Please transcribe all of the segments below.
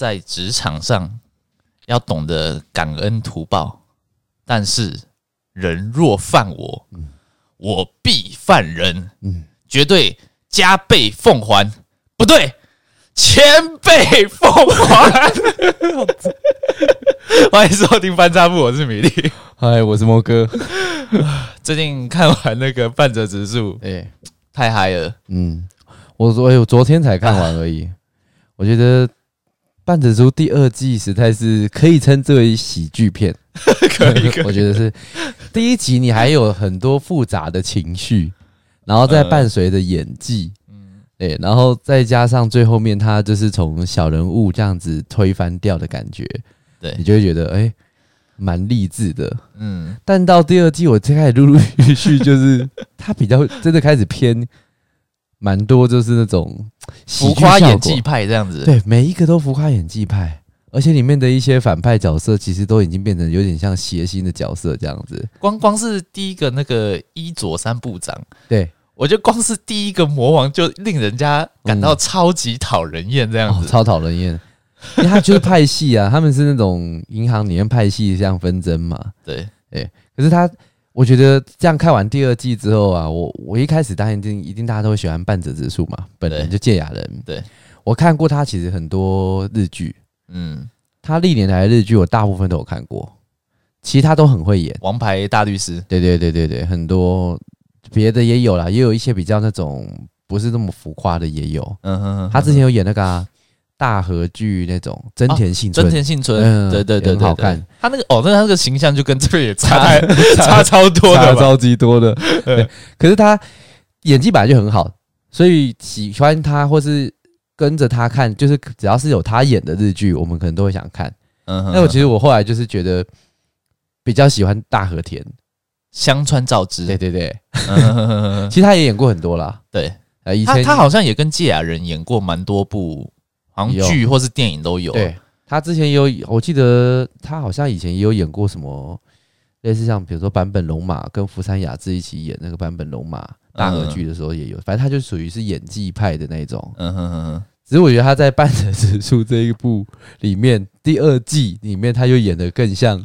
在职场上要懂得感恩图报，但是人若犯我，嗯、我必犯人，嗯，绝对加倍奉还，不对，千倍奉还。欢迎收听翻差部，我是米粒，嗨，我是摩哥。最近看完那个半泽直树，哎、欸，太嗨了，嗯。我昨我昨天才看完而已，我觉得《半泽出》第二季实在是可以称之为喜剧片，可以，可以。我觉得是第一集你还有很多复杂的情绪，然后再伴随着演技，嗯，对，然后再加上最后面他就是从小人物这样子推翻掉的感觉，对，你就会觉得哎，蛮励志的，嗯。但到第二季，我最开始陆陆续续就是 他比较真的开始偏。蛮多就是那种浮夸演技派这样子，对，每一个都浮夸演技派，而且里面的一些反派角色其实都已经变成有点像谐星的角色这样子。光光是第一个那个伊佐三部长，对，我觉得光是第一个魔王就令人家感到超级讨人厌这样子，嗯哦、超讨人厌，因为他就是派系啊，他们是那种银行里面派系这样纷争嘛，对，对，可是他。我觉得这样看完第二季之后啊，我我一开始当然一定一定大家都会喜欢半泽直树嘛，本人就堺雅人。对，我看过他其实很多日剧，嗯，他历年来的日剧我大部分都有看过，其他都很会演。王牌大律师，对对对对对，很多别的也有啦，也有一些比较那种不是那么浮夸的也有。嗯哼哼，他之前有演那个、啊。大和剧那种真田幸村，真田幸村，对对对，很好看。他那个哦，那他那个形象就跟这个也差 太差超多的，超级多的。对，可是他演技本来就很好，所以喜欢他或是跟着他看，就是只要是有他演的日剧，我们可能都会想看。嗯，那我其实我后来就是觉得比较喜欢大和田香川照之，对对对。其实他也演过很多啦，对，以前他好像也跟芥雅人演过蛮多部。剧或是电影都有。对，他之前有，我记得他好像以前也有演过什么类似像比如说坂本龙马跟福山雅治一起演那个坂本龙马大合剧的时候也有，反正他就属于是演技派的那种。嗯哼哼哼。只是我觉得他在半泽直树这一部里面第二季里面，他又演的更像，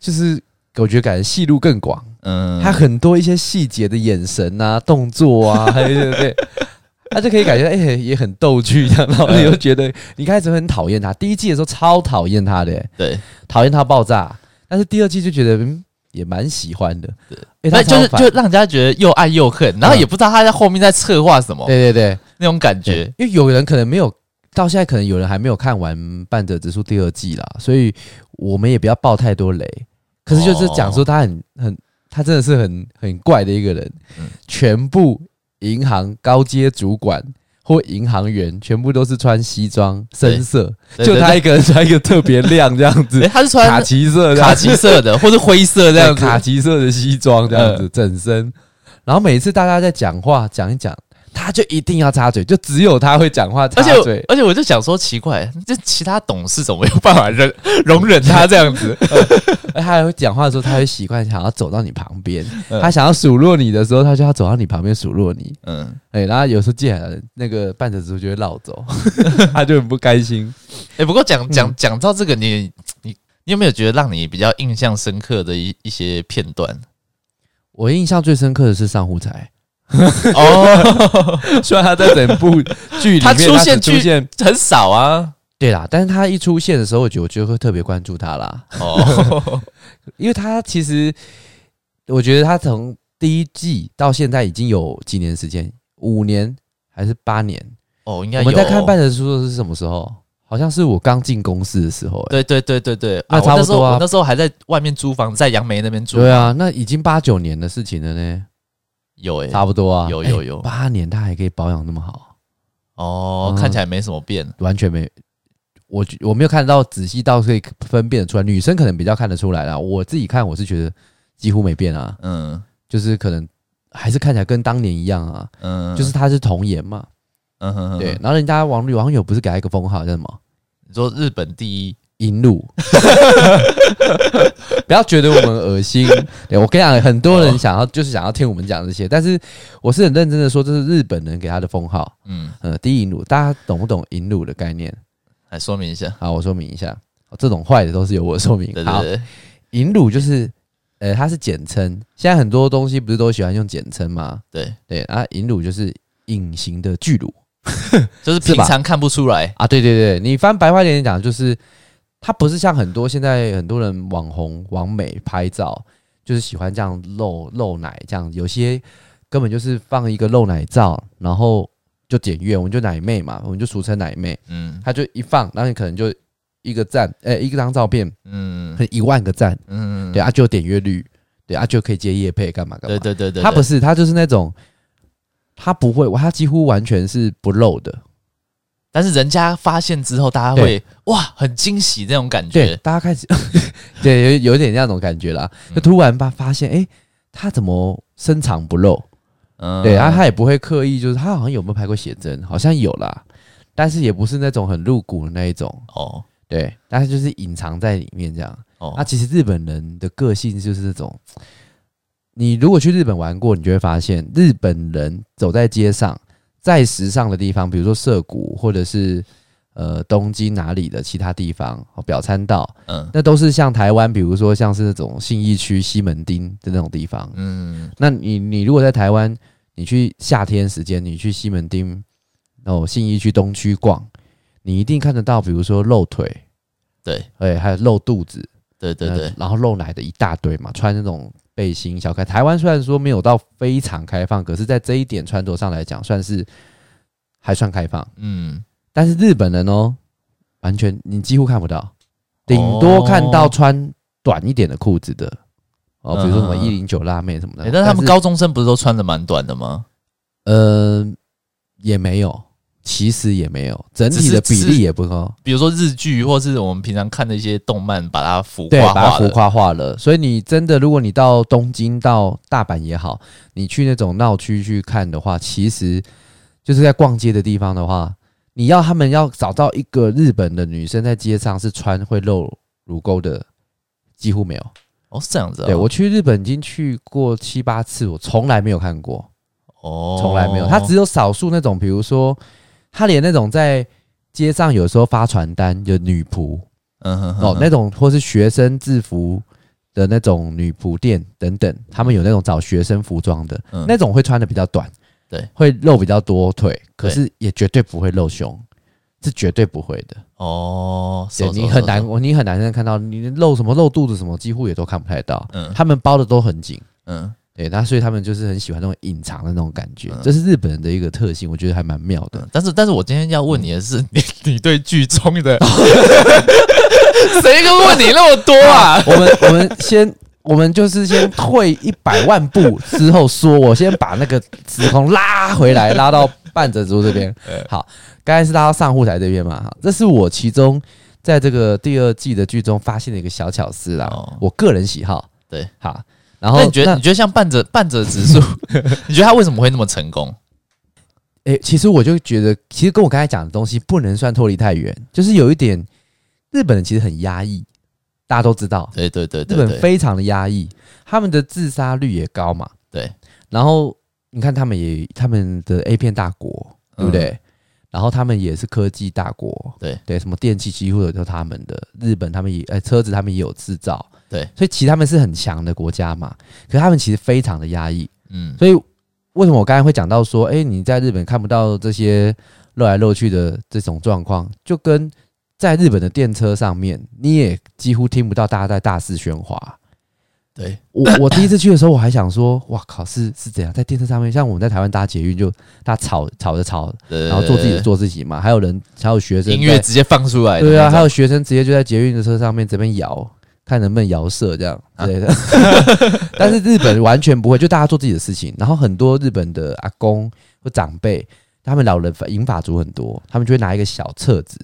就是我觉得感觉戏路更广。嗯，他很多一些细节的眼神啊、动作啊，还有对对。他就可以感觉哎、欸，也很逗趣这样，然后你又觉得你开始很讨厌他。第一季的时候超讨厌他的、欸，对，讨厌他爆炸。但是第二季就觉得嗯，也蛮喜欢的，对。那、欸、就是就让人家觉得又爱又恨，然后也不知道他在后面在策划什么。对对对，那种感觉。因为有人可能没有到现在，可能有人还没有看完《半泽直树》第二季啦，所以我们也不要爆太多雷。可是就是讲说他很很，他真的是很很怪的一个人，嗯、全部。银行高阶主管或银行员全部都是穿西装深色，就他一个 人穿一个特别亮这样子。欸、他是穿卡其色、卡其色的，或是灰色这样子，卡其色的西装这样子整身。然后每次大家在讲话讲一讲。他就一定要插嘴，就只有他会讲话插嘴。而且，而且我就想说奇怪，这其他董事怎么没有办法忍 容忍他这样子？他还会讲话的时候，他会习惯想要走到你旁边。他想要数落你的时候，他就要走到你旁边数落你。嗯，哎，然后有时候进来了，那个半泽直树就会绕走，他就很不开心。哎，不过讲讲讲到这个，你你你有没有觉得让你比较印象深刻的一一些片段？我印象最深刻的是上户彩。哦，虽然他在整部剧里面他出现出现很少啊，对啦，但是他一出现的时候，我觉得我就会特别关注他啦。哦，因为他其实，我觉得他从第一季到现在已经有几年时间，五年还是八年？哦，应该有。我们在看半泽叔叔是什么时候？好像是我刚进公司的时候。对对对对对，那差不多啊。那时候还在外面租房，在杨梅那边住。对啊，那已经八九年的事情了呢。有诶、欸，差不多啊，有有有，八年他还可以保养那么好，哦，嗯、看起来没什么变，完全没，我我没有看到仔细到可以分辨得出来，女生可能比较看得出来啦，我自己看我是觉得几乎没变啊，嗯，就是可能还是看起来跟当年一样啊，嗯，就是他是童颜嘛，嗯哼哼，对，然后人家网网友不是给他一个封号叫什么？你说日本第一。银鹿，不要觉得我们恶心。对，我跟你讲，很多人想要就是想要听我们讲这些，但是我是很认真的说，这是日本人给他的封号。嗯呃，第一银鹿，大家懂不懂银乳的概念？来说明一下。好，我说明一下，这种坏的都是由我说明。对对对，银乳就是，呃，它是简称。现在很多东西不是都喜欢用简称吗？对对啊，银乳就是隐形的巨乳，就是平常看不出来啊。对对对，你翻白话点讲，就是它不是像很多现在很多人网红、网美拍照，就是喜欢这样露露奶，这样有些根本就是放一个露奶照，然后。就点阅，我们就奶妹嘛，我们就俗称奶妹。嗯，他就一放，然后你可能就一个赞，哎、欸，一张照片，嗯，一万个赞，嗯，对啊，就有点阅率，对啊，就可以接夜配干嘛干嘛。对对对对，他不是，他就是那种，他不会，他几乎完全是不露的。但是人家发现之后，大家会哇，很惊喜那种感觉。对，大家开始，对，有有点那种感觉啦。就突然发发现，哎、欸，他怎么深藏不露？嗯，对啊，他也不会刻意，就是他好像有没有拍过写真，好像有啦，但是也不是那种很露骨的那一种哦。对，但是就是隐藏在里面这样。哦，那其实日本人的个性就是这种，你如果去日本玩过，你就会发现日本人走在街上，再时尚的地方，比如说涩谷或者是呃东京哪里的其他地方，表参道，嗯，那都是像台湾，比如说像是那种信义区西门町的那种地方，嗯，那你你如果在台湾。你去夏天时间，你去西门町哦，信义区东区逛，你一定看得到，比如说露腿，对，哎，还有露肚子，对对对，然后露奶的一大堆嘛，穿那种背心小开。台湾虽然说没有到非常开放，可是，在这一点穿着上来讲，算是还算开放。嗯，但是日本人哦，完全你几乎看不到，顶多看到穿短一点的裤子的。哦，比如说什么一零九辣妹什么的，欸，但是他们高中生不是都穿的蛮短的吗？呃，也没有，其实也没有，整体的比例也不高。比如说日剧，或是我们平常看的一些动漫，把它浮夸，对，把它浮夸化了。所以你真的，如果你到东京、到大阪也好，你去那种闹区去看的话，其实就是在逛街的地方的话，你要他们要找到一个日本的女生在街上是穿会露乳沟的，几乎没有。哦，是这样子、哦。对，我去日本已经去过七八次，我从来没有看过。哦，从来没有。他只有少数那种，比如说，他连那种在街上有时候发传单的女仆，嗯哼，哼，哦，那种或是学生制服的那种女仆店等等，他们有那种找学生服装的，嗯、那种会穿的比较短，对，会露比较多腿，可是也绝对不会露胸。是绝对不会的。哦，对，你很难，你很难看到你露什么露肚子什么，几乎也都看不太到。嗯，他们包的都很紧。嗯，对，那所以他们就是很喜欢那种隐藏的那种感觉，这是日本人的一个特性，我觉得还蛮妙的。但是，但是我今天要问你的是，你你对剧中的 谁跟问你那么多啊？我们我们先，我们就是先退一百万步之后说，我先把那个时空拉回来，拉到半泽直树这边。好。刚才是拉到上户台这边嘛，哈，这是我其中在这个第二季的剧中发现的一个小巧思啦，哦、我个人喜好，对，好，然后你觉得那你觉得像半泽半泽直树，你觉得他为什么会那么成功？诶、欸，其实我就觉得，其实跟我刚才讲的东西不能算脱离太远，就是有一点日本人其实很压抑，大家都知道，对对对，对，日本非常的压抑，他们的自杀率也高嘛，对，然后你看他们也他们的 A 片大国，对不对？嗯然后他们也是科技大国，对对，什么电器几乎都是他们的。日本他们也，呃，车子他们也有制造，对，所以其实他们是很强的国家嘛。可是他们其实非常的压抑，嗯。所以为什么我刚才会讲到说，哎，你在日本看不到这些漏来漏去的这种状况，就跟在日本的电车上面，你也几乎听不到大家在大肆喧哗。对我，我第一次去的时候，我还想说，哇靠，是是怎样在电车上面？像我们在台湾搭捷运，就大家吵吵着吵，然后做自己的做自己嘛。还有人，还有学生，音乐直接放出来。对啊，还有学生直接就在捷运的车上面这边摇，看能不能摇色这样之类的。但是日本完全不会，就大家做自己的事情。然后很多日本的阿公或长辈，他们老人银发族很多，他们就会拿一个小册子。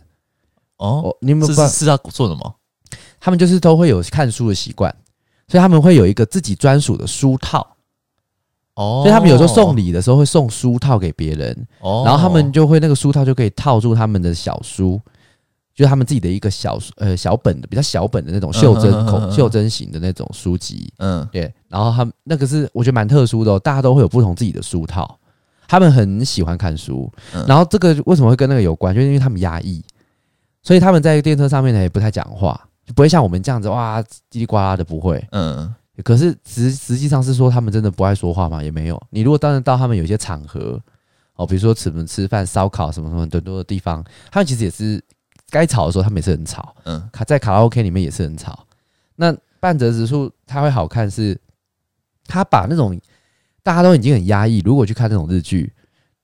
哦，你们是是要做什么？他们就是都会有看书的习惯。所以他们会有一个自己专属的书套，哦，所以他们有时候送礼的时候会送书套给别人，哦，然后他们就会那个书套就可以套住他们的小书，就是他们自己的一个小呃小本的比较小本的那种袖珍口袖珍型的那种书籍，嗯，对，然后他们那个是我觉得蛮特殊的哦，大家都会有不同自己的书套，他们很喜欢看书，然后这个为什么会跟那个有关？就是因为他们压抑，所以他们在电车上面呢也不太讲话，就不会像我们这样子哇叽里呱啦的不会。嗯，可是实实际上是说他们真的不爱说话吗？也没有。你如果当然到他们有些场合哦，比如说吃吃饭、烧烤什么什么很多的地方，他们其实也是该吵的时候，他们也是很吵。嗯，卡在卡拉 OK 里面也是很吵。那半泽直树他会好看是，他把那种大家都已经很压抑，如果去看那种日剧，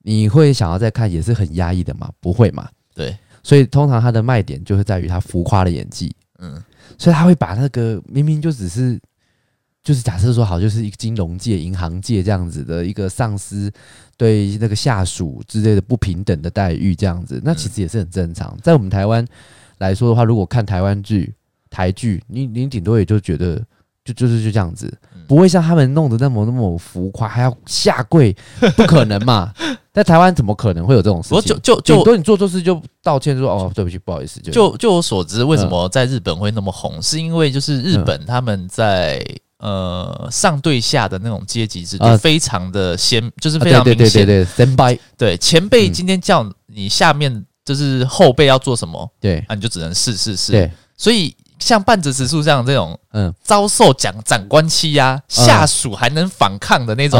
你会想要再看也是很压抑的嘛？不会嘛？对。所以通常他的卖点就是在于他浮夸的演技。嗯，所以他会把那个明明就只是，就是假设说好，就是一个金融界、银行界这样子的一个上司对那个下属之类的不平等的待遇这样子，那其实也是很正常。在我们台湾来说的话，如果看台湾剧。台剧，你你顶多也就觉得就就是就这样子，不会像他们弄得那么那么浮夸，还要下跪，不可能嘛？在台湾怎么可能会有这种事情？就就就顶多你做错事就道歉说哦，对不起，不好意思。就就就我所知，为什么在日本会那么红？是因为就是日本他们在呃上对下的那种阶级制度非常的先，就是非常明显。对对对对，对前辈今天叫你下面就是后辈要做什么，对，那你就只能是是是。对，所以。像半泽直树这样这种，嗯，遭受长长官欺压，下属还能反抗的那种，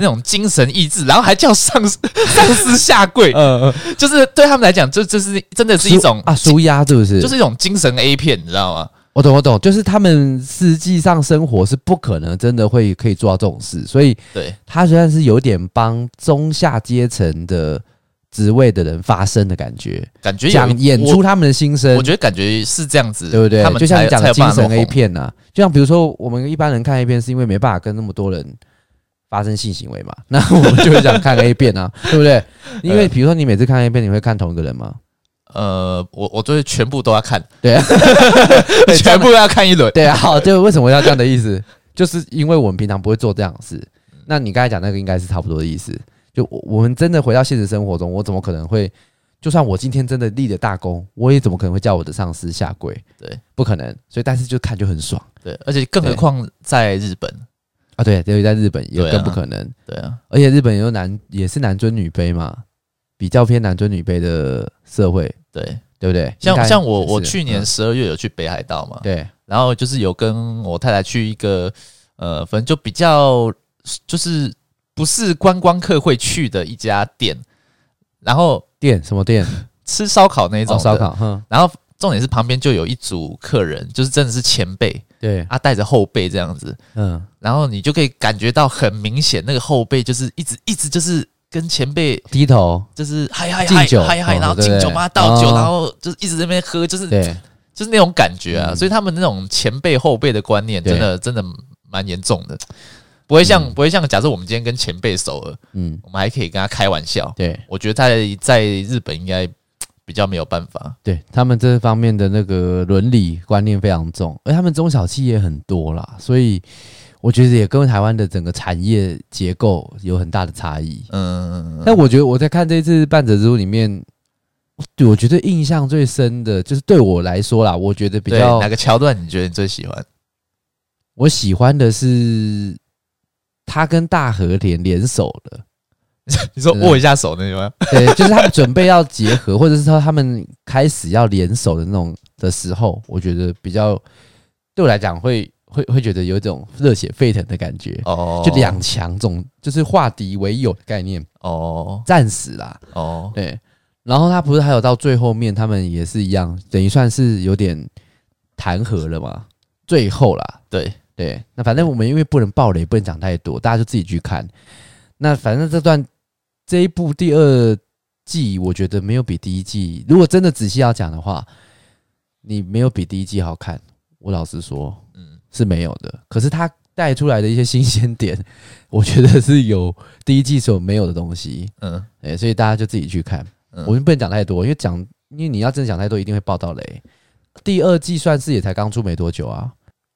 那种精神意志，然后还叫上司 上司下跪，嗯嗯，就是对他们来讲，这这是真的是一种啊，纾压是不是？就是一种精神 A 片，你知道吗？我懂，我懂，就是他们实际上生活是不可能真的会可以做到这种事，所以对他虽然是有点帮中下阶层的。职位的人发声的感觉，感觉讲演出他们的心声，我觉得感觉是这样子，对不对？他们就像你讲的精神 A 片呐、啊，就像比如说我们一般人看 A 片，是因为没办法跟那么多人发生性行为嘛，那我们就会想看 A 片啊，对不对？因为比如说你每次看 A 片，你会看同一个人吗？呃，我我就是全部都要看，对啊，全部要看一轮，对啊。好，就为什么要这样的意思？就是因为我们平常不会做这样的事。那你刚才讲那个应该是差不多的意思。就我们真的回到现实生活中，我怎么可能会？就算我今天真的立了大功，我也怎么可能会叫我的上司下跪？对，不可能。所以，但是就看就很爽。对，而且更何况在日本啊，对，因为在日本也更不可能。对啊，而且日本有男也是男尊女卑嘛，比较偏男尊女卑的社会。对，对不对？像像我我去年十二月有去北海道嘛，对，然后就是有跟我太太去一个呃，反正就比较就是。不是观光客会去的一家店，然后店什么店？吃烧烤那一种烧烤。哼，然后重点是旁边就有一组客人，就是真的是前辈，对啊，带着后辈这样子，嗯，然后你就可以感觉到很明显，那个后辈就是一直一直就是跟前辈低头，就是嗨嗨嗨嗨嗨，然后敬酒嘛倒酒，然后就是一直在那边喝，就是，就是那种感觉啊，所以他们那种前辈后辈的观念，真的真的蛮严重的。不会像、嗯、不会像，假设我们今天跟前辈熟了，嗯，我们还可以跟他开玩笑。对，我觉得在在日本应该比较没有办法。对，他们这方面的那个伦理观念非常重，而他们中小企业很多啦，所以我觉得也跟台湾的整个产业结构有很大的差异。嗯，但我觉得我在看这次半泽之路里面，对我觉得印象最深的就是对我来说啦，我觉得比较哪个桥段你觉得你最喜欢？我喜欢的是。他跟大和田联手了，你说握一下手那种吗？对，就是他们准备要结合，或者是说他们开始要联手的那种的时候，我觉得比较对我来讲会会会觉得有一种热血沸腾的感觉哦。就两强总就是化敌为友的概念哦，战死啦哦，对。然后他不是还有到最后面，他们也是一样，等于算是有点弹劾了嘛，最后啦，对。对，那反正我们因为不能暴雷，不能讲太多，大家就自己去看。那反正这段这一部第二季，我觉得没有比第一季，如果真的仔细要讲的话，你没有比第一季好看。我老实说，嗯，是没有的。可是它带出来的一些新鲜点，我觉得是有第一季所没有的东西。嗯，哎，所以大家就自己去看。我们不能讲太多，因为讲，因为你要真的讲太多，一定会爆到雷。第二季算是也才刚出没多久啊。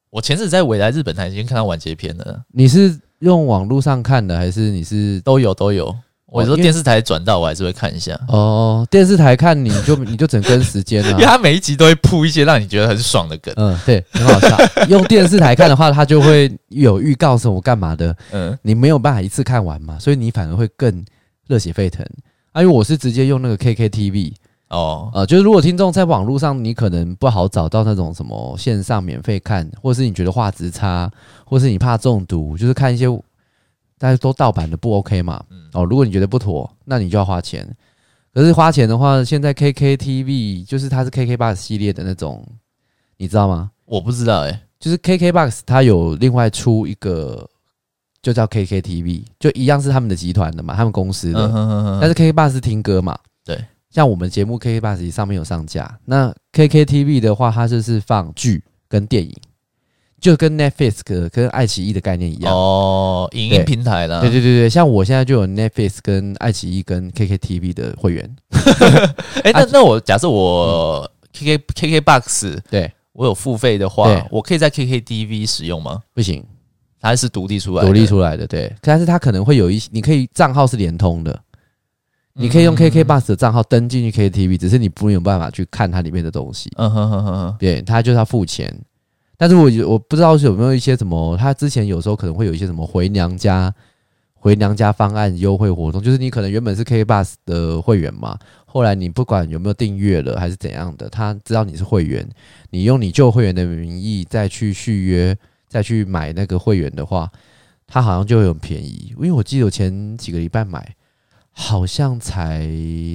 我前次在未来日本台已经看到完结篇了。你是用网络上看的，还是你是都有都有？我说电视台转到，我还是会看一下。哦，电视台看你就 你就整跟时间啊，因为他每一集都会铺一些让你觉得很爽的梗。嗯，对，很好笑。用电视台看的话，它就会有预告什么干嘛的。嗯，你没有办法一次看完嘛，所以你反而会更热血沸腾。啊，因为我是直接用那个 KKTV。哦，呃，就是如果听众在网络上，你可能不好找到那种什么线上免费看，或是你觉得画质差，或是你怕中毒，就是看一些大家都盗版的不 OK 嘛？哦，如果你觉得不妥，那你就要花钱。可是花钱的话，现在 KKTV 就是它是 KKBOX 系列的那种，你知道吗？我不知道哎、欸，就是 KKBOX 它有另外出一个，就叫 KKTV，就一样是他们的集团的嘛，他们公司的。嗯、哼哼哼但是 KKBOX 是听歌嘛，对。像我们节目 KKBOX 上面有上架，那 KKTV 的话，它就是放剧跟电影，就跟 Netflix 跟爱奇艺的概念一样哦，影音平台啦。对对对对，像我现在就有 Netflix 跟爱奇艺跟 KKTV 的会员。哎、欸，那 那我假设我 KK、嗯、KKBOX 对我有付费的话，我可以在 KKTV 使用吗？不行，它是独立出来的，独立出来的。对，但是它可能会有一些，你可以账号是联通的。你可以用 KKBOX 的账号登进去 KTV，只是你不没有办法去看它里面的东西。嗯哼哼哼，对，它就是要付钱。但是我我不知道是有没有一些什么，他之前有时候可能会有一些什么回娘家、回娘家方案优惠活动，就是你可能原本是 KKBOX 的会员嘛，后来你不管有没有订阅了还是怎样的，他知道你是会员，你用你旧会员的名义再去续约、再去买那个会员的话，他好像就会很便宜。因为我记得我前几个礼拜买。好像才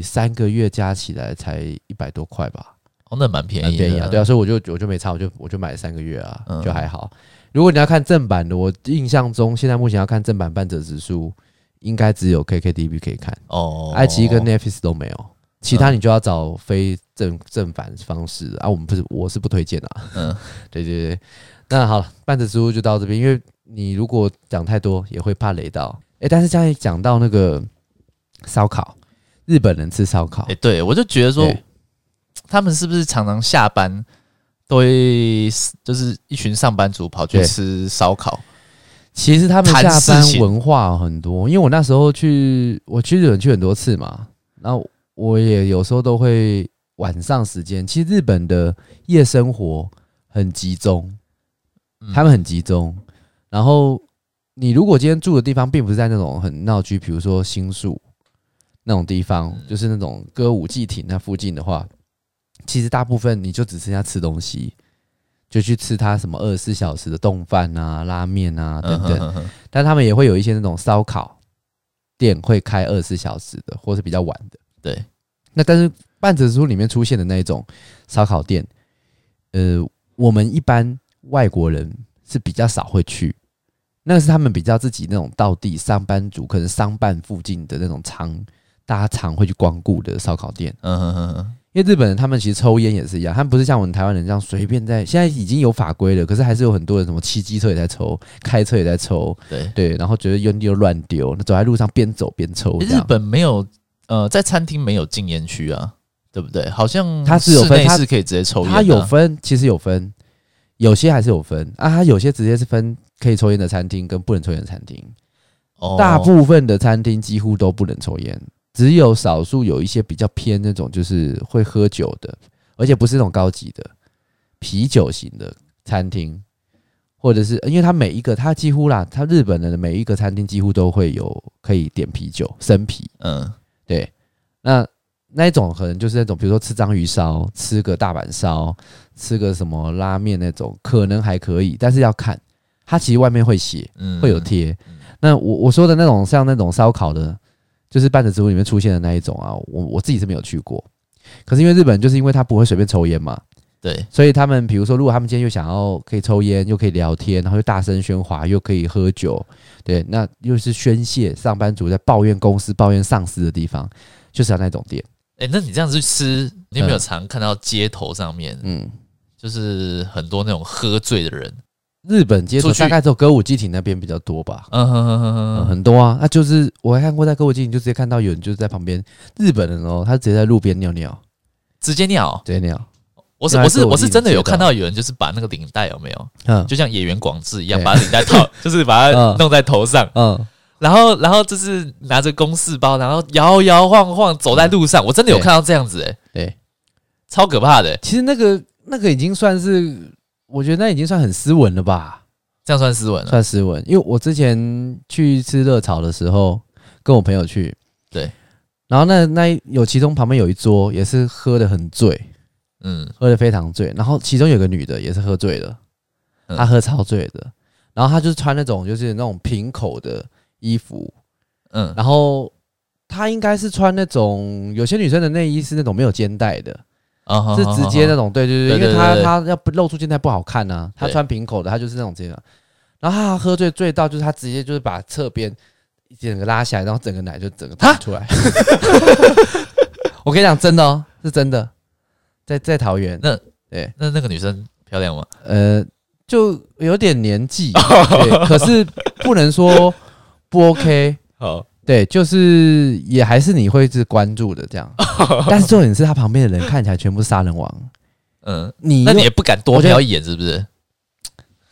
三个月加起来才一百多块吧？哦，那蛮便宜，便宜啊！对啊，所以我就我就没差，我就我就买了三个月啊，嗯、就还好。如果你要看正版的，我印象中现在目前要看正版半折指数，应该只有 KKTV 可以看哦，爱奇艺跟 Netflix 都没有，其他你就要找非正正版方式啊。我们不是，我是不推荐啊。嗯，对对对。那好，半泽直树就到这边，因为你如果讲太多也会怕雷到。哎、欸，但是刚才讲到那个。烧烤，日本人吃烧烤。哎、欸，对我就觉得说，他们是不是常常下班都会就是一群上班族跑去吃烧烤？其实他们下班文化很多，因为我那时候去，我去日本去很多次嘛，然后我也有时候都会晚上时间。其实日本的夜生活很集中，他们很集中。然后你如果今天住的地方并不是在那种很闹区，比如说新宿。那种地方就是那种歌舞伎町那附近的话，其实大部分你就只剩下吃东西，就去吃他什么二十四小时的冻饭啊、拉面啊等等。但他们也会有一些那种烧烤店会开二十四小时的，或是比较晚的。对，那但是半泽直树里面出现的那种烧烤店，呃，我们一般外国人是比较少会去，那个是他们比较自己那种道地上班族，可能商办附近的那种常。大家常会去光顾的烧烤店，嗯哼哼哼，因为日本人他们其实抽烟也是一样，他们不是像我们台湾人这样随便在，现在已经有法规了，可是还是有很多人什么骑机车也在抽，开车也在抽，对对，然后觉得烟丢乱丢，走在路上边走边抽。日本没有，呃，在餐厅没有禁烟区啊，对不对？好像它是有分，它是可以直接抽烟，它有分，其实有分，有些还是有分啊，它有些直接是分可以抽烟的餐厅跟不能抽烟的餐厅，哦，大部分的餐厅几乎都不能抽烟。只有少数有一些比较偏那种，就是会喝酒的，而且不是那种高级的啤酒型的餐厅，或者是因为它每一个，它几乎啦，它日本的每一个餐厅几乎都会有可以点啤酒，生啤，嗯，对，那那一种可能就是那种，比如说吃章鱼烧，吃个大阪烧，吃个什么拉面那种，可能还可以，但是要看它其实外面会写，会有贴。那我我说的那种像那种烧烤的。就是半泽直树里面出现的那一种啊，我我自己是没有去过，可是因为日本人就是因为他不会随便抽烟嘛，对，所以他们比如说，如果他们今天又想要可以抽烟，又可以聊天，然后又大声喧哗，又可以喝酒，对，那又是宣泄上班族在抱怨公司、抱怨上司的地方，就是要那种店。哎，那你这样子去吃，你有没有常看到街头上面，嗯，就是很多那种喝醉的人？日本街头大概只有歌舞伎町那边比较多吧，嗯哼哼哼哼，很多啊。那就是我还看过在歌舞伎町，就直接看到有人就是在旁边，日本人哦，他直接在路边尿尿，直接尿，直接尿。我是我是我是真的有看到有人就是把那个领带有没有，嗯，就像演员广志一样，把领带套，就是把它弄在头上，嗯，然后然后就是拿着公事包，然后摇摇晃晃走在路上，我真的有看到这样子，哎，对，超可怕的。其实那个那个已经算是。我觉得那已经算很斯文了吧？这样算斯文了，算斯文。因为我之前去吃热炒的时候，跟我朋友去，对，然后那那有其中旁边有一桌也是喝的很醉，嗯，喝的非常醉。然后其中有个女的也是喝醉了，她喝超醉的。然后她就是穿那种就是那种平口的衣服，嗯，然后她应该是穿那种有些女生的内衣是那种没有肩带的，啊，是直接那种，对对对，因为他他要不露出肩带不好看呢，他穿平口的，他就是那种这样。然后他喝醉醉到就是他直接就是把侧边。整个拉下来，然后整个奶就整个弹出来。我跟你讲，真的哦，是真的，在在桃园。那对，那那个女生漂亮吗？呃，就有点年纪，对，可是不能说不 OK。好，对，就是也还是你会是关注的这样。但是重点是他旁边的人看起来全部是杀人王。嗯，你那你也不敢多瞄一眼，是不是？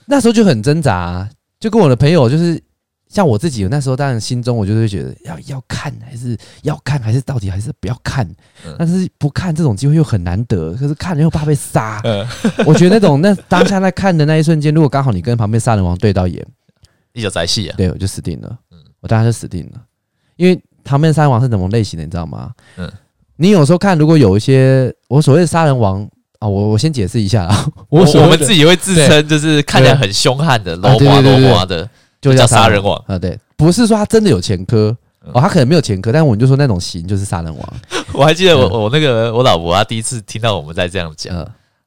那时候就很挣扎，就跟我的朋友就是。像我自己，那时候当然心中我就会觉得要要看，还是要看，还是到底还是不要看。但是不看这种机会又很难得，可是看了又怕被杀。我觉得那种那当下在看的那一瞬间，如果刚好你跟旁边杀人王对到眼，一脚在戏啊，对，我就死定了。嗯我当然就死定了，因为旁边杀人王是什么类型的，你知道吗？嗯，你有时候看，如果有一些我所谓的杀人王啊，我我先解释一下啊，我我们自己会自称就是看起来很凶悍的，罗华罗华的。就叫杀人王。啊，对，不是说他真的有前科哦，他可能没有前科，但是我们就说那种型就是杀人王。我还记得我我那个我老婆，她第一次听到我们在这样讲，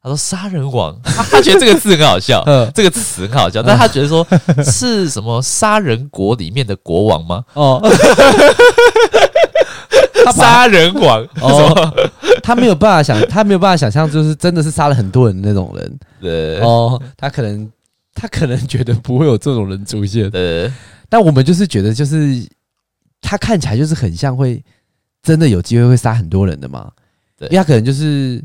她说杀人王，他觉得这个字很好笑，这个词很好笑，但他觉得说是什么杀人国里面的国王吗？哦，杀人王哦，他没有办法想，他没有办法想象，就是真的是杀了很多人那种人。对。哦，他可能。他可能觉得不会有这种人出现，呃，但我们就是觉得，就是他看起来就是很像会真的有机会会杀很多人的嘛，对，因为他可能就是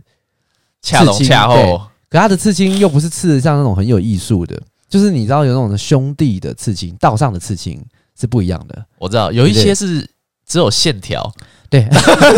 恰龙恰后，可他的刺青又不是刺的像那种很有艺术的，就是你知道有那种兄弟的刺青，道上的刺青是不一样的。我知道有一些是只有线条，对，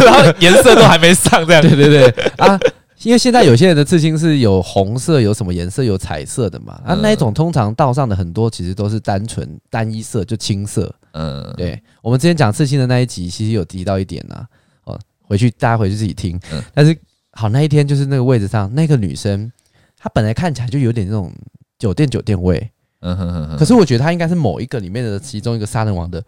然后颜色都还没上，这样，对对对。啊。因为现在有些人的刺青是有红色、有什么颜色、有彩色的嘛，啊，那一种通常道上的很多其实都是单纯单一色，就青色。嗯，对，我们之前讲刺青的那一集，其实有提到一点呐，哦，回去大家回去自己听。但是好，那一天就是那个位置上那个女生，她本来看起来就有点那种酒店酒店味。嗯哼哼哼。可是我觉得她应该是某一个里面的其中一个杀人王的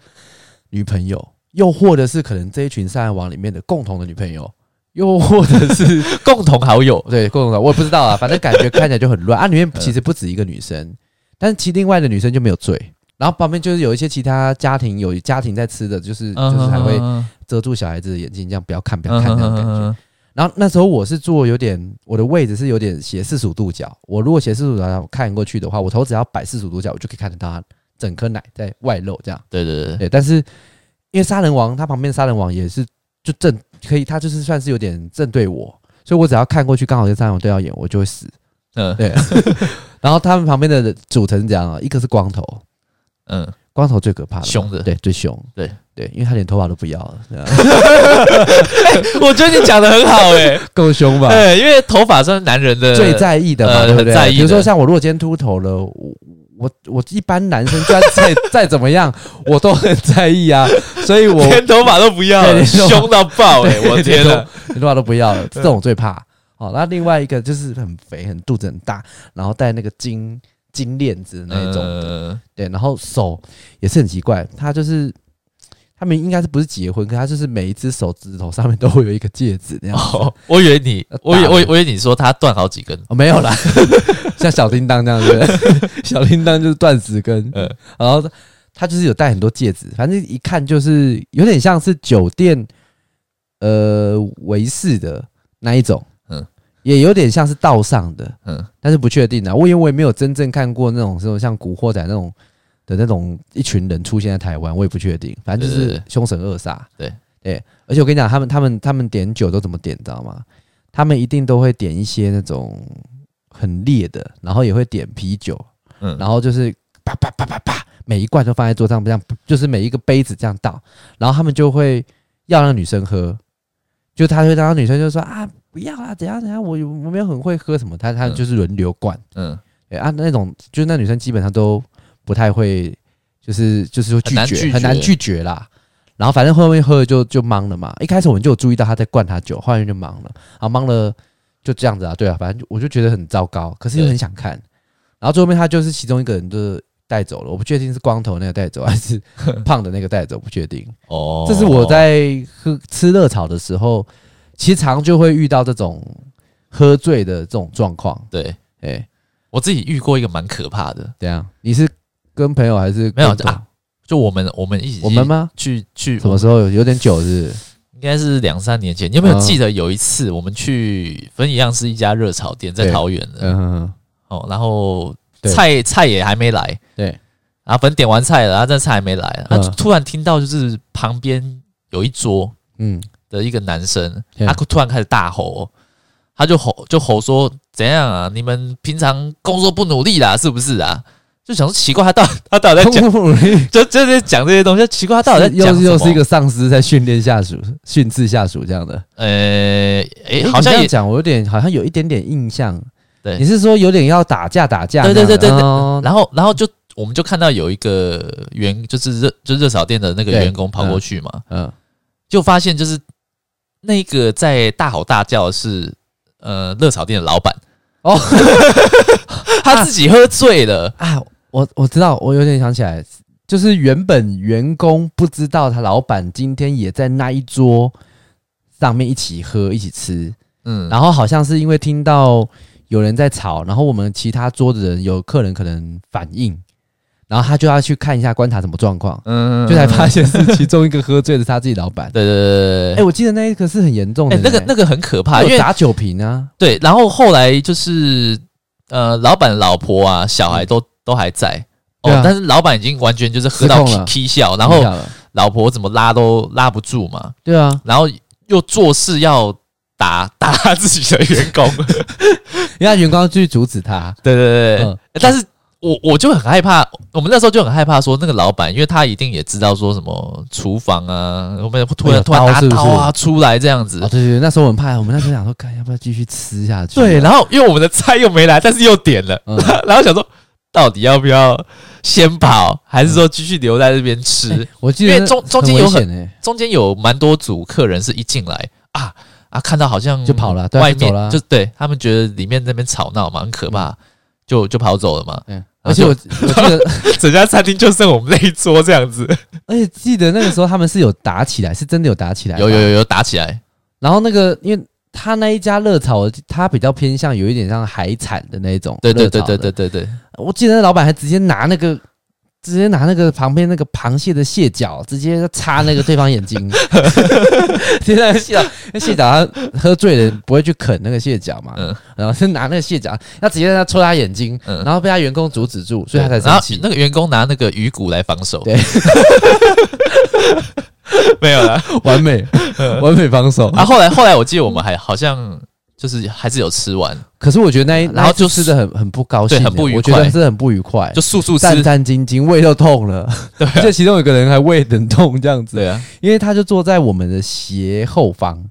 女朋友，又或者是可能这一群杀人王里面的共同的女朋友。又或者是共同好友，对，共同好友，我也不知道啊，反正感觉看起来就很乱啊。里面其实不止一个女生，但是其另外的女生就没有醉。然后旁边就是有一些其他家庭，有家庭在吃的，就是就是还会遮住小孩子的眼睛，这样不要看，不要看那种感觉。然后那时候我是坐有点，我的位置是有点斜四十五度角。我如果斜四十五度角看过去的话，我头只要摆四十五度角，我就可以看得到它整颗奶在外露。这样，对对对对。但是因为杀人王他旁边杀人王也是就正。可以，他就是算是有点正对我，所以我只要看过去，刚好跟杀人王对到眼，我就会死。嗯，对。然后他们旁边的组成是这样啊，一个是光头，嗯，光头最可怕的，凶的，对，最凶，对对，因为他连头发都不要了。我觉得你讲的很好，哎，够凶吧？对，因为头发是男人的最在意的嘛，对不对？比如说像我如果今天秃头了。我我一般男生，就 算再再怎么样，我都很在意啊，所以我 连头发都不要了，凶到爆哎！我天呐，连头发都不要了，这种最怕。好，那另外一个就是很肥，很肚子很大，然后戴那个金金链子那一种。的，对，然后手也是很奇怪，他就是他们应该是不是结婚，可他就是每一只手指头上面都会有一个戒指那样。我以为你，我以我我以为你说他断好几根，哦，没有啦。像小叮当这样子，小叮当就是断十根，嗯，然后他就是有戴很多戒指，反正一看就是有点像是酒店，呃，围饰的那一种，嗯，也有点像是道上的，嗯，但是不确定啊，我因为我也没有真正看过那种这种像古惑仔那种的那种一群人出现在台湾，我也不确定，反正就是凶神恶煞，对对，而且我跟你讲，他们他们他们点酒都怎么点，知道吗？他们一定都会点一些那种。很烈的，然后也会点啤酒，嗯，然后就是啪啪啪啪啪，每一罐都放在桌上，这样就是每一个杯子这样倒，然后他们就会要让女生喝，就他会让女生就说啊不要啊怎样怎样，我我没有很会喝什么，他他就是轮流灌，嗯，对啊那种就是那女生基本上都不太会，就是就是说拒绝，很难拒绝啦。然后反正后面喝了就就懵了嘛。一开始我们就有注意到他在灌他酒，后面就懵了，然后懵了就这样子啊，对啊，反正我就觉得很糟糕，可是又很想看。然后最后面他就是其中一个人就是带走了，我不确定是光头那个带走还是 胖的那个带走，不确定。哦，这是我在喝吃热炒的时候，其实常就会遇到这种喝醉的这种状况。对，哎，我自己遇过一个蛮可怕的。怎样？你是跟朋友还是没有啊？就我们我们一起我们吗？去去什么时候？有点久是？应该是两三年前。你有没有记得有一次我们去，分一样是一家热炒店，在桃园的。嗯嗯。哦，然后菜菜也还没来。对。然后反正点完菜了，然后这菜还没来，他突然听到就是旁边有一桌嗯的一个男生，他突然开始大吼，他就吼就吼说怎样啊？你们平常工作不努力啦，是不是啊？就想说奇怪，他到底 他到底在讲，就就在讲这些东西，奇怪他到底在讲？又又是一个上司在训练下属、训斥下属这样的。呃，诶，好像也讲，我有点好像有一点点印象。对，你是说有点要打架打架？对对对对对。然后然后就我们就看到有一个员，就是热就热炒店的那个员工跑过去嘛，嗯，就发现就是那个在大吼大叫的是呃热炒店的老板。哦，他自己喝醉了。啊。我我知道，我有点想起来，就是原本员工不知道他老板今天也在那一桌上面一起喝一起吃，嗯，然后好像是因为听到有人在吵，然后我们其他桌的人有客人可能反应，然后他就要去看一下观察什么状况，嗯，就才发现是其中一个喝醉的是他自己老板，对对对对，哎，我记得那一个是很严重的，那个那个很可怕，因为打酒瓶啊，对，然后后来就是呃，老板老婆啊，小孩都。都还在。哦，啊、但是老板已经完全就是喝到起笑，然后老婆怎么拉都拉不住嘛。对啊，然后又做事要打 打他自己的员工，因为他员工要去阻止他。对对对，嗯、但是我我就很害怕，我们那时候就很害怕说那个老板，因为他一定也知道说什么厨房啊，我们突然突然拿刀啊出来这样子。哦、对对对，那时候我很怕，我们那时候想说，看要不要继续吃下去。对，然后因为我们的菜又没来，但是又点了，嗯、然后想说。到底要不要先跑，还是说继续留在这边吃？欸、我记得因为中中间有很、欸、中间有蛮多组客人是一进来啊啊，看到好像就跑了，外面就，就对他们觉得里面那边吵闹嘛，很可怕，嗯、就就跑走了嘛。嗯，而且我我记得 整家餐厅就剩我们那一桌这样子，而且记得那个时候他们是有打起来，是真的有打起来，有有有有打起来，然后那个因为。他那一家热炒，他比较偏向有一点像海产的那种。对对对对对对对，我记得那老板还直接拿那个，直接拿那个旁边那个螃蟹的蟹脚，直接插那个对方眼睛。现在蟹那蟹脚，他喝醉了不会去啃那个蟹脚嘛？嗯。然后是拿那个蟹脚，他直接在那戳他眼睛，然后被他员工阻止住，所以他才生气。那个员工拿那个鱼骨来防守。对。没有了，完美，完美防守。啊，后来后来，我记得我们还好像就是还是有吃完，可是我觉得那一然后就吃的很很不高兴，很不愉快，我觉得是很不愉快，就速速吃，战战兢兢，胃都痛了。对，而且其中有一个人还胃很痛这样子。对啊，因为他就坐在我们的斜后方，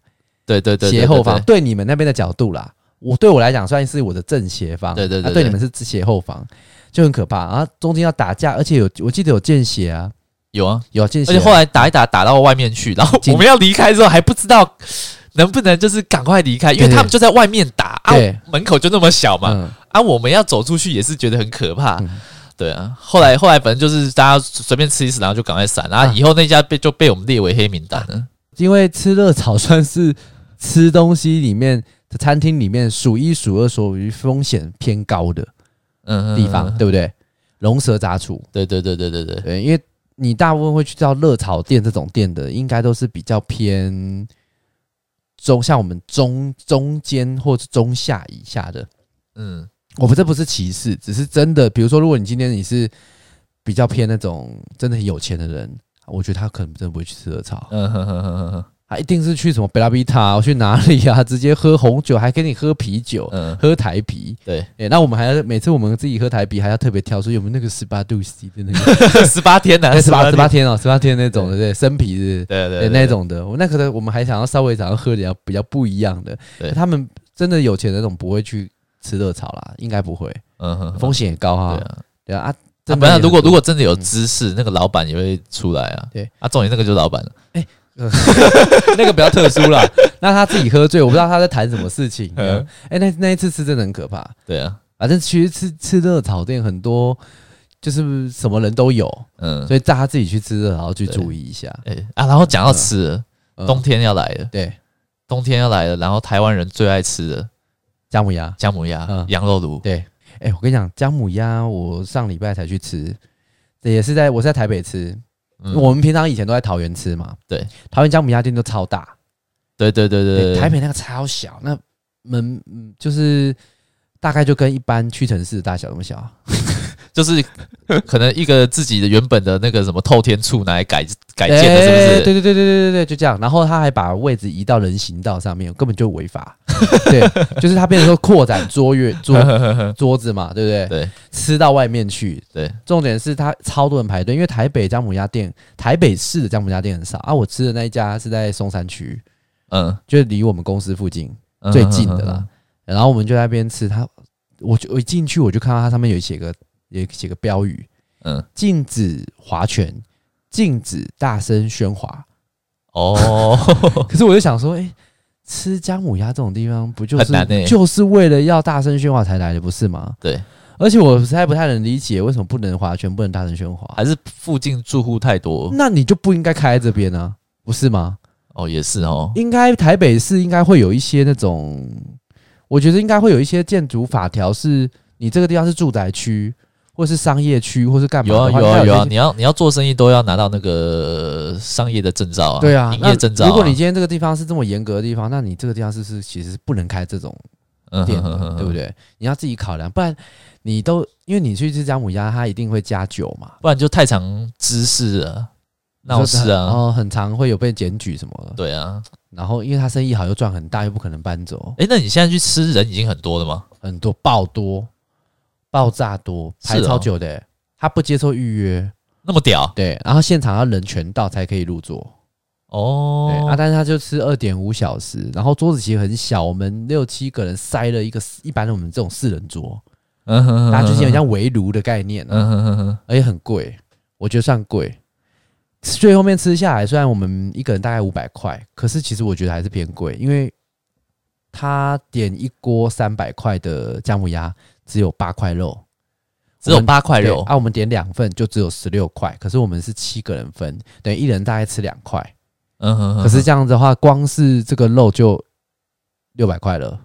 对对对，斜后方对你们那边的角度啦。我对我来讲算是我的正斜方，对对对，对你们是斜后方，就很可怕。啊。中间要打架，而且有我记得有见血啊。有啊，有啊，而且后来打一打，打到外面去，然后我们要离开之后还不知道能不能就是赶快离开，因为他们就在外面打啊，门口就那么小嘛，啊，我们要走出去也是觉得很可怕，对啊。后来后来反正就是大家随便吃一次，然后就赶快散，然后以后那家被就被我们列为黑名单了，因为吃热炒算是吃东西里面的餐厅里面数一数二属于风险偏高的嗯。地方，对不对？龙蛇杂处，对对对对对对。对，因为。你大部分会去到热炒店这种店的，应该都是比较偏中，像我们中中间或者中下以下的。嗯，我们这不是歧视，只是真的。比如说，如果你今天你是比较偏那种真的很有钱的人，我觉得他可能真的不会去吃热炒。嗯哼哼哼哼。他一定是去什么贝拉比塔，我去哪里啊？直接喝红酒，还给你喝啤酒，嗯，喝台啤。对，哎，那我们还要每次我们自己喝台啤，还要特别挑，说有没有那个十八度 C 的那个 十八天的，十八十八天哦，十八天那种的，对，生啤是，对对那种的。我那可能我们还想要稍微想要喝点比较不一样的。对，他们真的有钱的那种不会去吃热炒啦，应该不会。嗯哼，风险也高哈。对啊，对啊，啊，如果如果真的有知识，那个老板也会出来啊。对啊，重点那个就是老板了。哎，那个比较特殊啦。那他自己喝醉，我不知道他在谈什么事情。哎，那那一次吃真的很可怕。对啊，反正其实吃吃热炒店很多，就是什么人都有。嗯，所以大家自己去吃热，然后去注意一下。哎啊，然后讲到吃，冬天要来了。对，冬天要来了，然后台湾人最爱吃的。姜母鸭，姜母鸭，嗯，羊肉炉，对，哎、欸，我跟你讲，姜母鸭，我上礼拜才去吃，也是在我是在台北吃，嗯、我们平常以前都在桃园吃嘛，对，桃园姜母鸭店都超大，对对对对，对，台北那个超小，那门就是大概就跟一般屈臣氏的大小那么小。就是 可能一个自己的原本的那个什么透天处拿来改改建的，是不是？对对对对对对对，就这样。然后他还把位置移到人行道上面，根本就违法。对，就是他变成说扩展桌月桌桌子嘛，对不对？对，吃到外面去。对，重点是他超多人排队，因为台北姜母鸭店，台北市的姜母鸭店很少啊。我吃的那一家是在松山区，嗯，就离我们公司附近最近的啦。然后我们就在那边吃，他我就我一进去我就看到它上面有写个。也写个标语，嗯，禁止划拳，禁止大声喧哗。哦，可是我就想说，哎、欸，吃姜母鸭这种地方，不就是、欸、就是为了要大声喧哗才来的，不是吗？对。而且我实在不太能理解，为什么不能划拳，不能大声喧哗？还是附近住户太多？那你就不应该开在这边呢、啊，不是吗？哦，也是哦。应该台北市应该会有一些那种，我觉得应该会有一些建筑法条，是你这个地方是住宅区。或是商业区，或是干嘛？有啊有啊有啊！你要你要做生意都要拿到那个商业的证照啊。对啊，营业证照。如果你今天这个地方是这么严格的地方，那你这个地方是不是其实是不能开这种店，对不对？你要自己考量，不然你都因为你去吃姜母鸭，它一定会加酒嘛，不然就太常滋事了，闹事啊，然后很常会有被检举什么的。对啊，然后因为他生意好又赚很大，又不可能搬走。哎，那你现在去吃人已经很多了吗？很多，爆多。爆炸多，排超久的，欸，他不接受预约，那么屌？对，然后现场要人全到才可以入座。哦，对啊，但是他就吃二点五小时，然后桌子其实很小，我们六七个人塞了一个一般的我们这种四人桌，嗯哼，大家就是有像围炉的概念，嗯哼哼哼，而且很贵，我觉得算贵。最后面吃下来，虽然我们一个人大概五百块，可是其实我觉得还是偏贵，因为他点一锅三百块的姜母鸭。只有八块肉，只有八块肉啊！我们点两份就只有十六块，可是我们是七个人分，等于一人大概吃两块。嗯哼，可是这样子的话，光是这个肉就六百块了。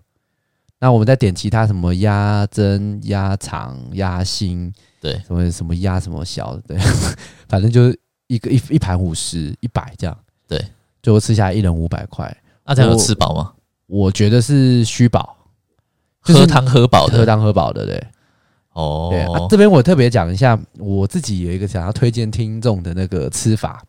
那我们再点其他什么鸭胗、鸭肠、鸭心，对，什么什么鸭什么小的，对，反正就是一个一一盘五十一百这样。对，最后吃下来一人五百块。那这样有吃饱吗？我觉得是虚饱。喝汤喝饱的，喝汤喝饱的，对，哦，对啊，这边我特别讲一下，我自己有一个想要推荐听众的那个吃法，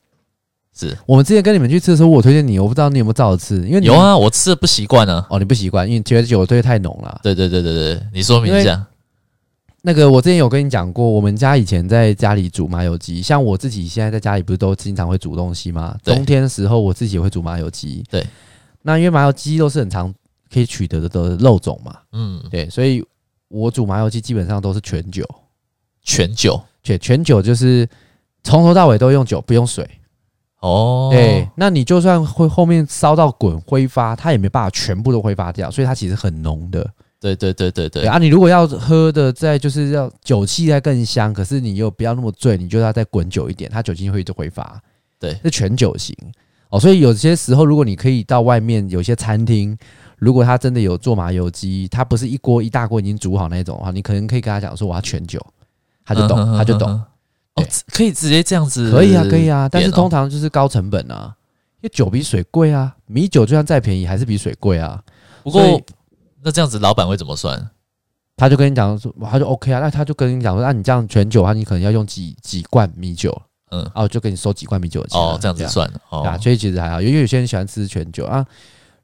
是。我们之前跟你们去吃的时候，我推荐你，我不知道你有没有照着吃，因为有啊，我吃的不习惯啊，哦，你不习惯，因为觉得酒对太浓了，对对对对对，你说明一下，那个我之前有跟你讲过，我们家以前在家里煮麻油鸡，像我自己现在在家里不是都经常会煮东西吗？冬天的时候我自己也会煮麻油鸡，对，那因为麻油鸡都是很常。可以取得的的肉种嘛，嗯，对，所以我煮麻油鸡基本上都是全酒，全酒，全全酒就是从头到尾都用酒，不用水。哦，对，那你就算会后面烧到滚挥发，它也没办法全部都挥发掉，所以它其实很浓的。对对对对对。啊，你如果要喝的再就是要酒气再更香，可是你又不要那么醉，你就要再滚久一点，它酒精会一直挥发。对，是全酒型。哦，所以有些时候如果你可以到外面有些餐厅。如果他真的有做麻油鸡，他不是一锅一大锅已经煮好那种的话，你可能可以跟他讲说我要全酒，他就懂，嗯、哼哼哼他就懂。哦，可以直接这样子，可以啊，可以啊。但是通常就是高成本啊，因为酒比水贵啊，米酒就算再便宜还是比水贵啊。不过那这样子老板会怎么算？他就跟你讲说，他就 OK 啊，那他就跟你讲说，那你这样全酒的话，你可能要用几几罐米酒，嗯，哦，就给你收几罐米酒的钱哦，这样子算啊，哦、所以其实还好，因为有些人喜欢吃全酒啊。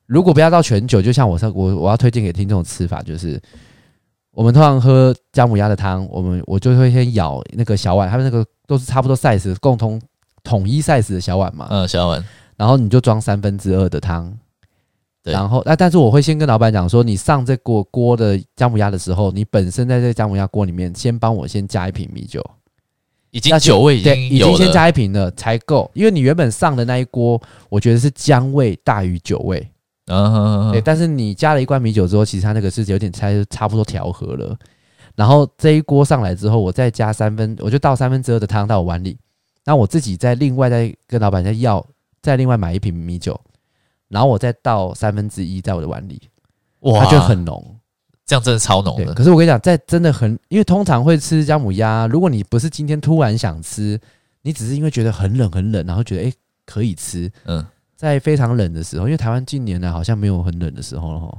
如果不要到全酒，就像我说，我我要推荐给听众吃法，就是我们通常喝姜母鸭的汤，我们我就会先舀那个小碗，他们那个都是差不多 size，共同统一 size 的小碗嘛，嗯，小碗，然后你就装三分之二的汤，对，然后啊，但是我会先跟老板讲说，你上这锅锅的姜母鸭的时候，你本身在这姜母鸭锅里面，先帮我先加一瓶米酒，已经酒味已经对，已经先加一瓶了才够，因为你原本上的那一锅，我觉得是姜味大于酒味。嗯，对，但是你加了一罐米酒之后，其实它那个是有点差，差不多调和了。然后这一锅上来之后，我再加三分，我就倒三分之二的汤到我碗里。那我自己再另外再跟老板再要，再另外买一瓶米酒，然后我再倒三分之一在我的碗里，哇，它就很浓，这样真的超浓的。可是我跟你讲，在真的很，因为通常会吃姜母鸭，如果你不是今天突然想吃，你只是因为觉得很冷很冷，然后觉得诶可以吃，嗯。在非常冷的时候，因为台湾近年来好像没有很冷的时候了哈。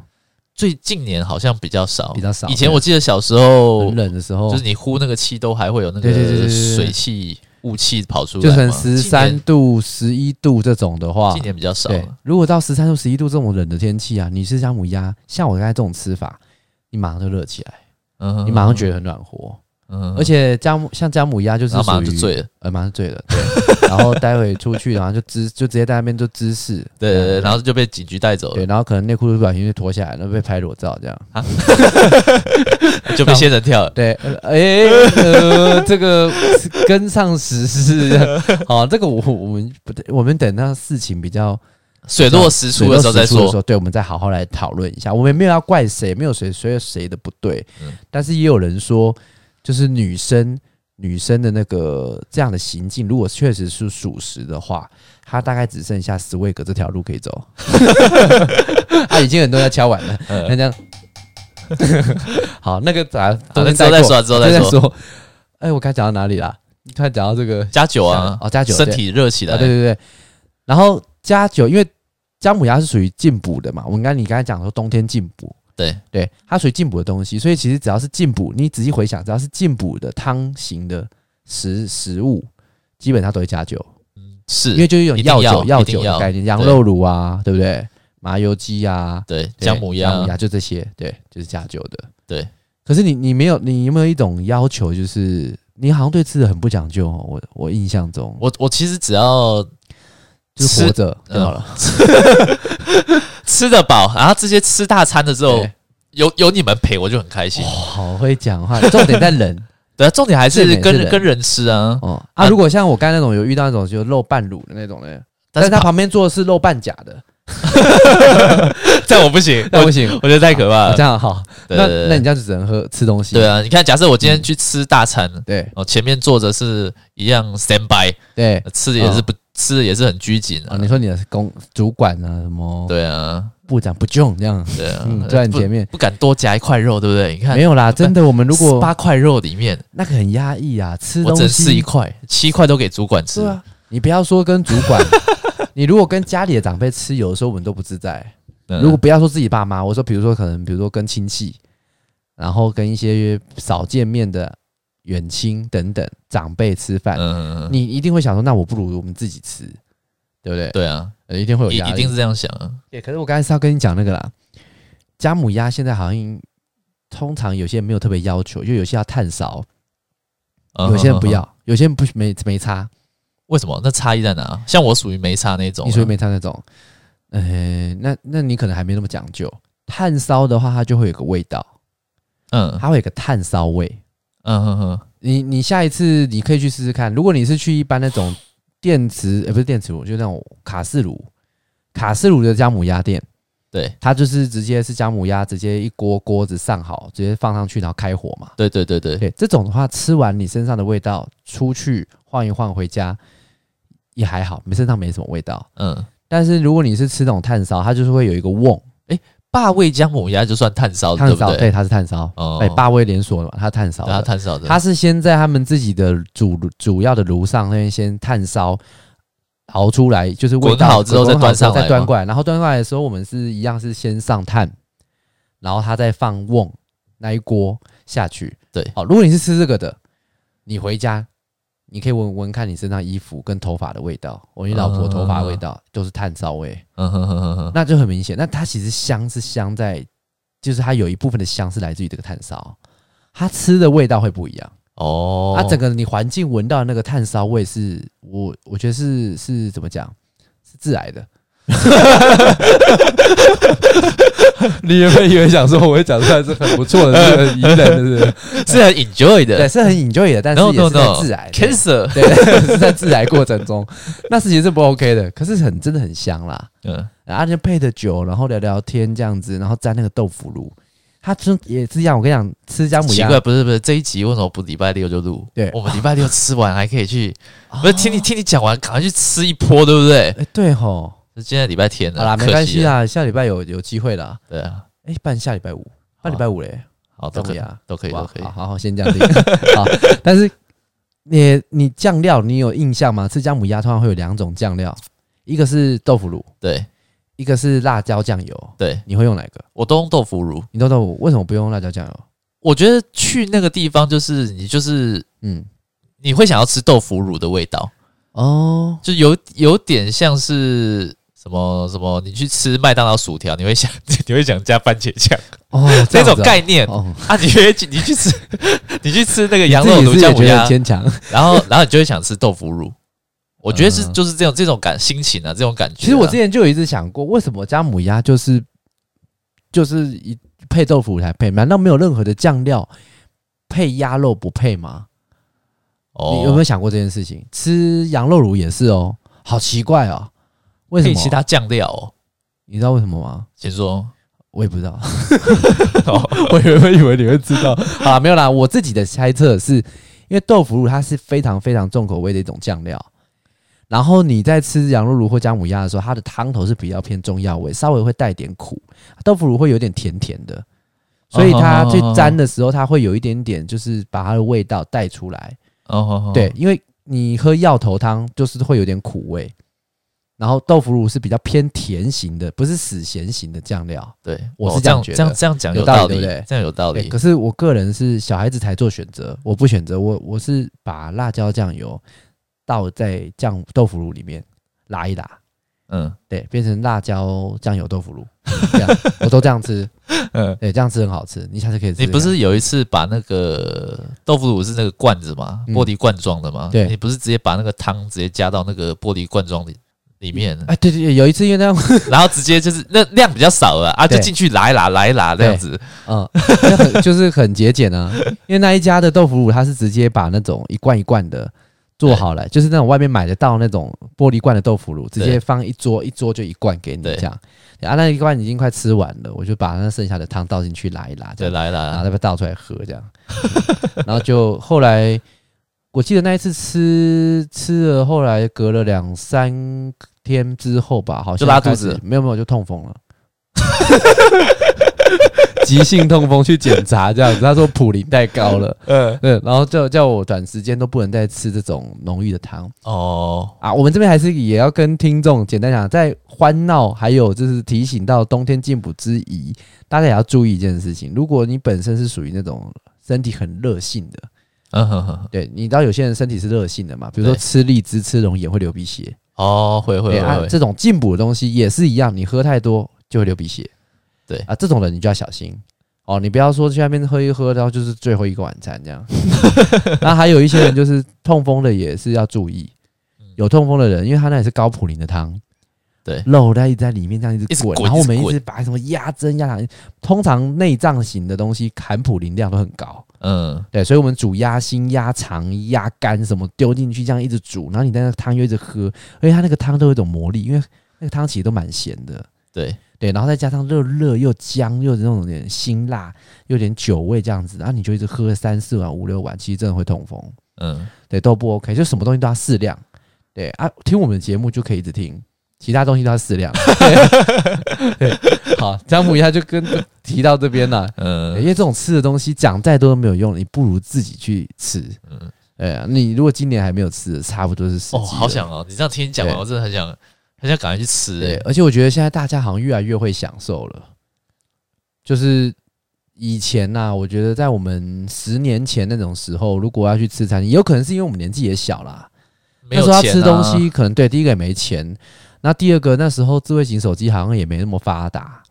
最近年好像比较少，比较少。以前我记得小时候很冷的时候，就是你呼那个气都还会有那个水汽、雾气跑出来，就算十三度、十一度这种的话，今年比较少。如果到十三度、十一度这种冷的天气啊，你吃姜母鸭，像我刚才这种吃法，你马上就热起来，嗯，你马上觉得很暖和。嗯，而且姜母像姜母鸭就是马上就醉了，呃，马上醉了，对。然后待会出去，然后就姿就直接在那边做姿势，对对对，然后就被警局带走了，对。然后可能内裤都不小心就脱下来，然后被拍裸照这样，啊，就被仙人跳了，对，哎，呃，这个跟上时事，好，这个我我们不对，我们等到事情比较水落石出的时候再说，对，我们再好好来讨论一下。我们没有要怪谁，没有谁谁谁的不对，但是也有人说。就是女生女生的那个这样的行径，如果确实是属实的话，她大概只剩下 Swag 这条路可以走。啊，已经很多人敲完了，那这样 好，那个咱都之后再说，之后再说。哎，我刚才讲到哪里啦？你看讲到这个加酒啊，哦，加酒，身体热起来。对对对，然后加酒，因为姜母鸭是属于进补的嘛。我们刚你刚才讲说冬天进补。对对，它属于进补的东西，所以其实只要是进补，你仔细回想，只要是进补的汤型的食食物，基本上都会加酒。嗯，是因为就是一种药酒药酒的概念，羊肉炉啊，对不对？麻油鸡啊，对，姜母鸭，姜母鸭就这些，对，就是加酒的。对，可是你你没有，你有没有一种要求，就是你好像对吃的很不讲究哦？我我印象中，我我其实只要就是活着就好了。吃得饱，然后这些吃大餐的时候有有你们陪，我就很开心。好会讲话，重点在人，对啊，重点还是跟跟人吃啊。哦啊，如果像我刚才那种有遇到那种就肉半卤的那种呢，但是他旁边坐的是肉半假的，这样我不行，那不行，我觉得太可怕了。这样好，那那你这样子只能喝吃东西。对啊，你看，假设我今天去吃大餐，对，哦，前面坐着是一样 stand by，对，吃的也是不。吃的也是很拘谨啊！你说你的公主管啊，什么？对啊，部长不重这样，对啊，嗯，在你前面不敢多夹一块肉，对不对？你看没有啦，真的，我们如果八块肉里面那个很压抑啊，吃我只吃一块，七块都给主管吃。对啊，你不要说跟主管，你如果跟家里的长辈吃，有的时候我们都不自在。如果不要说自己爸妈，我说比如说可能比如说跟亲戚，然后跟一些少见面的。远亲等等长辈吃饭，嗯，你一定会想说，那我不如我们自己吃，对不对？对啊，一定会有压力，一定是这样想啊。对，可是我刚才是要跟你讲那个啦，家母鸭现在好像通常有些人没有特别要求，就有些要炭烧，有些人不要，有些人不没没差。为什么？那差异在哪？像我属于没差那种，你属于没差那种，呃，那那你可能还没那么讲究。炭烧的话，它就会有个味道，嗯，它会有个炭烧味。嗯哼哼，你你下一次你可以去试试看。如果你是去一般那种电磁，呃，不是电磁炉，就那种卡式炉，卡式炉的姜母鸭店，对，它就是直接是姜母鸭，直接一锅锅子上好，直接放上去，然后开火嘛。对对对对，对，这种的话，吃完你身上的味道，出去晃一晃回家也还好，你身上没什么味道。嗯，但是如果你是吃那种炭烧，它就是会有一个瓮，霸味姜母鸭就算炭烧，炭烧对，它是炭烧。哦，哎，霸味连锁的嘛，它炭烧，它炭烧的。它是先在他们自己的主主要的炉上那边先炭烧，熬出来就是味道好之后再端上再端过来，然后端过来的时候，我们是一样是先上炭，然后它再放瓮那一锅下去。对，好，如果你是吃这个的，你回家。你可以闻闻看你身上衣服跟头发的味道，我你老婆头发的味道都是炭烧味，嗯哼哼哼哼，那就很明显。那它其实香是香在，就是它有一部分的香是来自于这个炭烧，它吃的味道会不一样哦。它整个你环境闻到的那个炭烧味是，我我觉得是是怎么讲，是致癌的。你有没有以为想说我会讲出来是很不错的，是很宜人的，是是很 enjoy 的，对，是很 enjoy 的，但是也是在致癌 cancer，对，是在致癌过程中，那事情是不 OK 的，可是很真的很香啦，嗯，然后就配着酒，然后聊聊天这样子，然后沾那个豆腐乳。他吃也是一样，我跟你讲，吃姜母鸭。奇怪，不是不是这一集为什么不礼拜六就录？对，我们礼拜六吃完还可以去，不是听你听你讲完，赶快去吃一波，对不对？哎，对吼，是今天礼拜天了，好啦，没关系啦，下礼拜有有机会啦。对啊，哎，办下礼拜五，办礼拜五嘞，好，都可以啊，都可以，都可以，好好先这样定。好，但是你你酱料你有印象吗？吃姜母鸭通常会有两种酱料，一个是豆腐乳，对。一个是辣椒酱油，对，你会用哪个？我都用豆腐乳。你都豆腐，为什么不用辣椒酱油？我觉得去那个地方就是你就是嗯，你会想要吃豆腐乳的味道哦，就有有点像是什么什么，你去吃麦当劳薯条，你会想 你会想加番茄酱哦，这种概念。哦。啊，你会你去吃 你去吃那个羊肉炉姜母鸭，然后然后你就会想吃豆腐乳。我觉得是就是这种这种感心情啊，这种感觉。其实我之前就有一直想过，为什么姜母鸭就是就是一配豆腐才配，难道没有任何的酱料配鸭肉不配吗？哦，你有没有想过这件事情？吃羊肉炉也是哦，好奇怪哦，为什么其他酱料哦？你知道为什么吗？先说，我也不知道。我原本以为你会知道。好啦，没有啦，我自己的猜测是因为豆腐乳它是非常非常重口味的一种酱料。然后你在吃羊肉炉或姜母鸭的时候，它的汤头是比较偏中药味，稍微会带点苦。豆腐乳会有点甜甜的，所以它去沾的时候，它会有一点点，就是把它的味道带出来。哦，对，因为你喝药头汤就是会有点苦味，然后豆腐乳是比较偏甜型的，不是死咸型的酱料。对，我是这样觉得，这样这样讲有道理，对不对？这样有道理。可是我个人是小孩子才做选择，我不选择，我我是把辣椒酱油。倒在酱豆腐乳里面拉一拉，嗯，对，变成辣椒酱油豆腐乳，这样 我都这样吃，嗯，对，这样吃很好吃。你下次可以吃。你不是有一次把那个豆腐乳是那个罐子吗？玻璃罐装的吗？对，你不是直接把那个汤直接加到那个玻璃罐装里里面？哎，对对对，有一次因为那样，然后直接就是那量比较少了啊，就进去拉一拉，拉一拉这样子，嗯，就是很节俭啊。因为那一家的豆腐乳，它是直接把那种一罐一罐的。做好了，就是那种外面买得到那种玻璃罐的豆腐乳，直接放一桌，一桌就一罐给你这样。啊，那一罐已经快吃完了，我就把那剩下的汤倒进去拉一拉，对拉一拉，然后再把它倒出来喝这样。然后就后来，我记得那一次吃吃了，后来隔了两三天之后吧，好像就拉肚子，没有没有，就痛风了。急性痛风去检查，这样子，他说普林太高了，嗯，嗯，然后叫叫我短时间都不能再吃这种浓郁的汤哦。啊，我们这边还是也要跟听众简单讲，在欢闹还有就是提醒到冬天进补之宜，大家也要注意一件事情。如果你本身是属于那种身体很热性的，嗯哼哼，对，你知道有些人身体是热性的嘛？比如说吃荔枝、吃龙眼会流鼻血哦，会会会，这种进补的东西也是一样，你喝太多就会流鼻血。对啊，这种人你就要小心哦，你不要说去那边喝一喝，然后就是最后一个晚餐这样。那还有一些人就是痛风的，也是要注意。有痛风的人，因为他那也是高普林的汤，对，肉在一直在里面这样一直滚，然后我们一直把什么鸭胗、鸭肠，通常内脏型的东西含普林量都很高。嗯，对，所以我们煮鸭心、鸭肠、鸭肝什么丢进去，这样一直煮，然后你在那个汤又一直喝，而且它那个汤都有一种魔力，因为那个汤其实都蛮咸的。对。对，然后再加上热热又姜又那种点辛辣，又有点酒味这样子，然后你就一直喝三四碗、五六碗，其实真的会痛风。嗯，对，都不 OK，就什么东西都要适量。对啊，听我们的节目就可以一直听，其他东西都要适量。好，姜母鸭就跟提到这边了。嗯，因为这种吃的东西讲再多都没有用，你不如自己去吃。嗯，哎呀，你如果今年还没有吃，差不多是时机。哦，好想哦，你这样听你讲完，我真的很想。很想赶快去吃，欸，对，而且我觉得现在大家好像越来越会享受了。就是以前呐，我觉得在我们十年前那种时候，如果要去吃餐厅，有可能是因为我们年纪也小啦，那时候要吃东西，可能对第一个也没钱，那第二个那时候智慧型手机好像也没那么发达，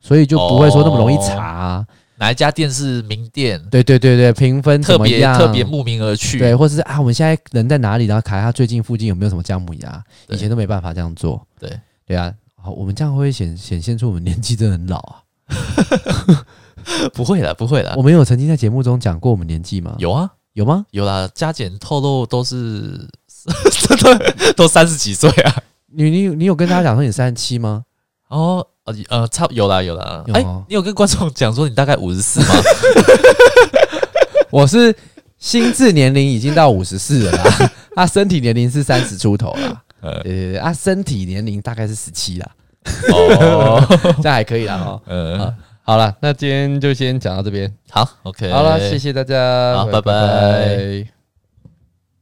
所以就不会说那么容易查。哪一家店是名店？对对对对，评分特别特别慕名而去。对，或者是啊，我们现在人在哪里？然后卡他最近附近有没有什么姜母鸭？以前都没办法这样做。对对啊，好，我们这样会显显现出我们年纪真的很老啊？不会啦，不会啦。我们有曾经在节目中讲过我们年纪吗？有啊，有吗？有啦，加减透露都是 都三十几岁啊。你你你有跟大家讲说你三十七吗？哦，呃呃，差有啦有啦。哎、你有跟观众讲说你大概五十四吗？我是心智年龄已经到五十四了啦，他身体年龄是三十出头啦。呃，对对对，啊，身体年龄大概是十七啦。哦，这样还可以啦。哦，嗯，好了，那今天就先讲到这边。好，OK，好了，谢谢大家，好，拜拜。拜拜。